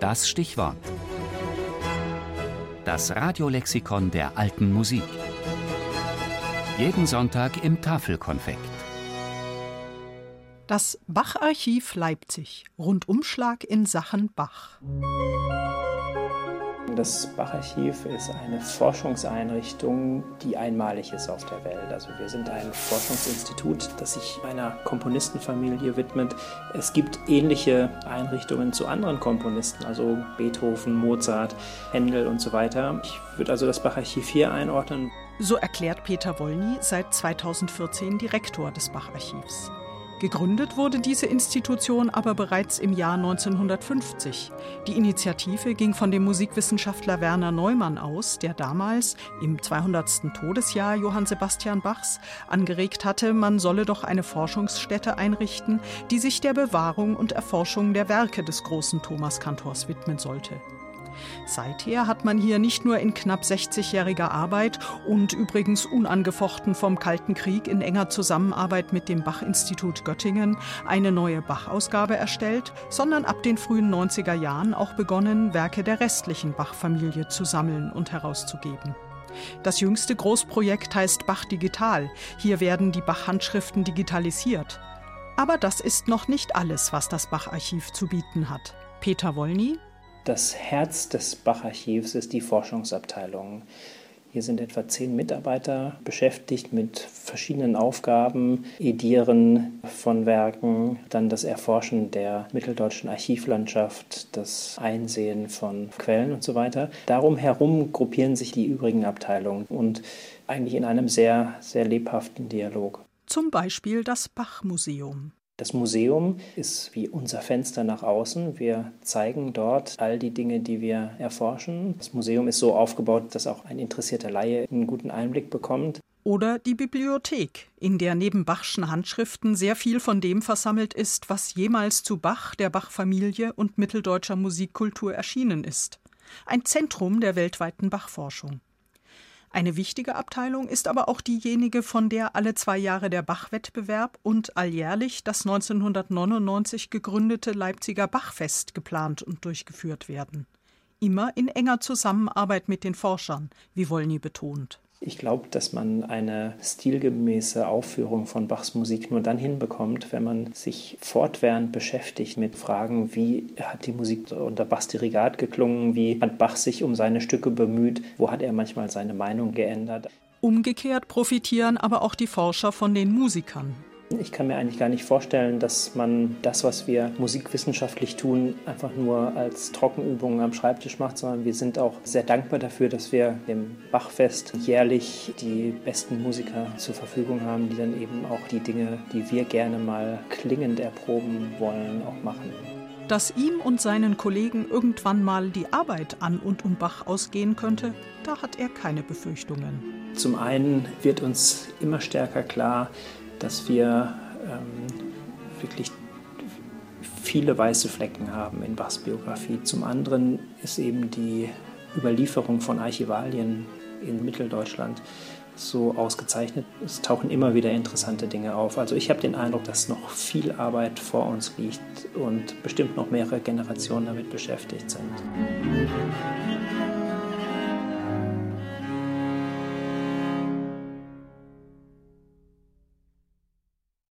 Das Stichwort. Das Radiolexikon der alten Musik. Jeden Sonntag im Tafelkonfekt. Das Bach-Archiv Leipzig. Rundumschlag in Sachen Bach. Das Bach-Archiv ist eine Forschungseinrichtung, die einmalig ist auf der Welt. Also wir sind ein Forschungsinstitut, das sich einer Komponistenfamilie widmet. Es gibt ähnliche Einrichtungen zu anderen Komponisten, also Beethoven, Mozart, Händel und so weiter. Ich würde also das Bach-Archiv hier einordnen. So erklärt Peter Wollny seit 2014 Direktor des Bach-Archivs. Gegründet wurde diese Institution aber bereits im Jahr 1950. Die Initiative ging von dem Musikwissenschaftler Werner Neumann aus, der damals, im 200. Todesjahr Johann Sebastian Bachs, angeregt hatte, man solle doch eine Forschungsstätte einrichten, die sich der Bewahrung und Erforschung der Werke des großen Thomaskantors widmen sollte. Seither hat man hier nicht nur in knapp 60-jähriger Arbeit und übrigens unangefochten vom Kalten Krieg in enger Zusammenarbeit mit dem Bach-Institut Göttingen eine neue Bach-Ausgabe erstellt, sondern ab den frühen 90er Jahren auch begonnen, Werke der restlichen Bach-Familie zu sammeln und herauszugeben. Das jüngste Großprojekt heißt Bach Digital. Hier werden die Bach-Handschriften digitalisiert. Aber das ist noch nicht alles, was das Bach-Archiv zu bieten hat. Peter Wollny, das Herz des Bach-Archivs ist die Forschungsabteilung. Hier sind etwa zehn Mitarbeiter beschäftigt mit verschiedenen Aufgaben, Edieren von Werken, dann das Erforschen der mitteldeutschen Archivlandschaft, das Einsehen von Quellen und so weiter. Darum herum gruppieren sich die übrigen Abteilungen und eigentlich in einem sehr, sehr lebhaften Dialog. Zum Beispiel das Bach-Museum. Das Museum ist wie unser Fenster nach außen. Wir zeigen dort all die Dinge, die wir erforschen. Das Museum ist so aufgebaut, dass auch ein interessierter Laie einen guten Einblick bekommt. Oder die Bibliothek, in der neben Bachschen Handschriften sehr viel von dem versammelt ist, was jemals zu Bach, der Bach-Familie und mitteldeutscher Musikkultur erschienen ist. Ein Zentrum der weltweiten Bachforschung. Eine wichtige Abteilung ist aber auch diejenige, von der alle zwei Jahre der Bachwettbewerb und alljährlich das 1999 gegründete Leipziger Bachfest geplant und durchgeführt werden. Immer in enger Zusammenarbeit mit den Forschern, wie Wollny betont. Ich glaube, dass man eine stilgemäße Aufführung von Bachs Musik nur dann hinbekommt, wenn man sich fortwährend beschäftigt mit Fragen, wie hat die Musik unter Bachs Dirigat geklungen, wie hat Bach sich um seine Stücke bemüht, wo hat er manchmal seine Meinung geändert. Umgekehrt profitieren aber auch die Forscher von den Musikern. Ich kann mir eigentlich gar nicht vorstellen, dass man das, was wir musikwissenschaftlich tun, einfach nur als Trockenübungen am Schreibtisch macht, sondern wir sind auch sehr dankbar dafür, dass wir dem Bachfest jährlich die besten Musiker zur Verfügung haben, die dann eben auch die Dinge, die wir gerne mal klingend erproben wollen, auch machen. Dass ihm und seinen Kollegen irgendwann mal die Arbeit an und um Bach ausgehen könnte, da hat er keine Befürchtungen. Zum einen wird uns immer stärker klar, dass wir ähm, wirklich viele weiße Flecken haben in Bachs Biografie. Zum anderen ist eben die Überlieferung von Archivalien in Mitteldeutschland so ausgezeichnet. Es tauchen immer wieder interessante Dinge auf. Also ich habe den Eindruck, dass noch viel Arbeit vor uns liegt und bestimmt noch mehrere Generationen damit beschäftigt sind.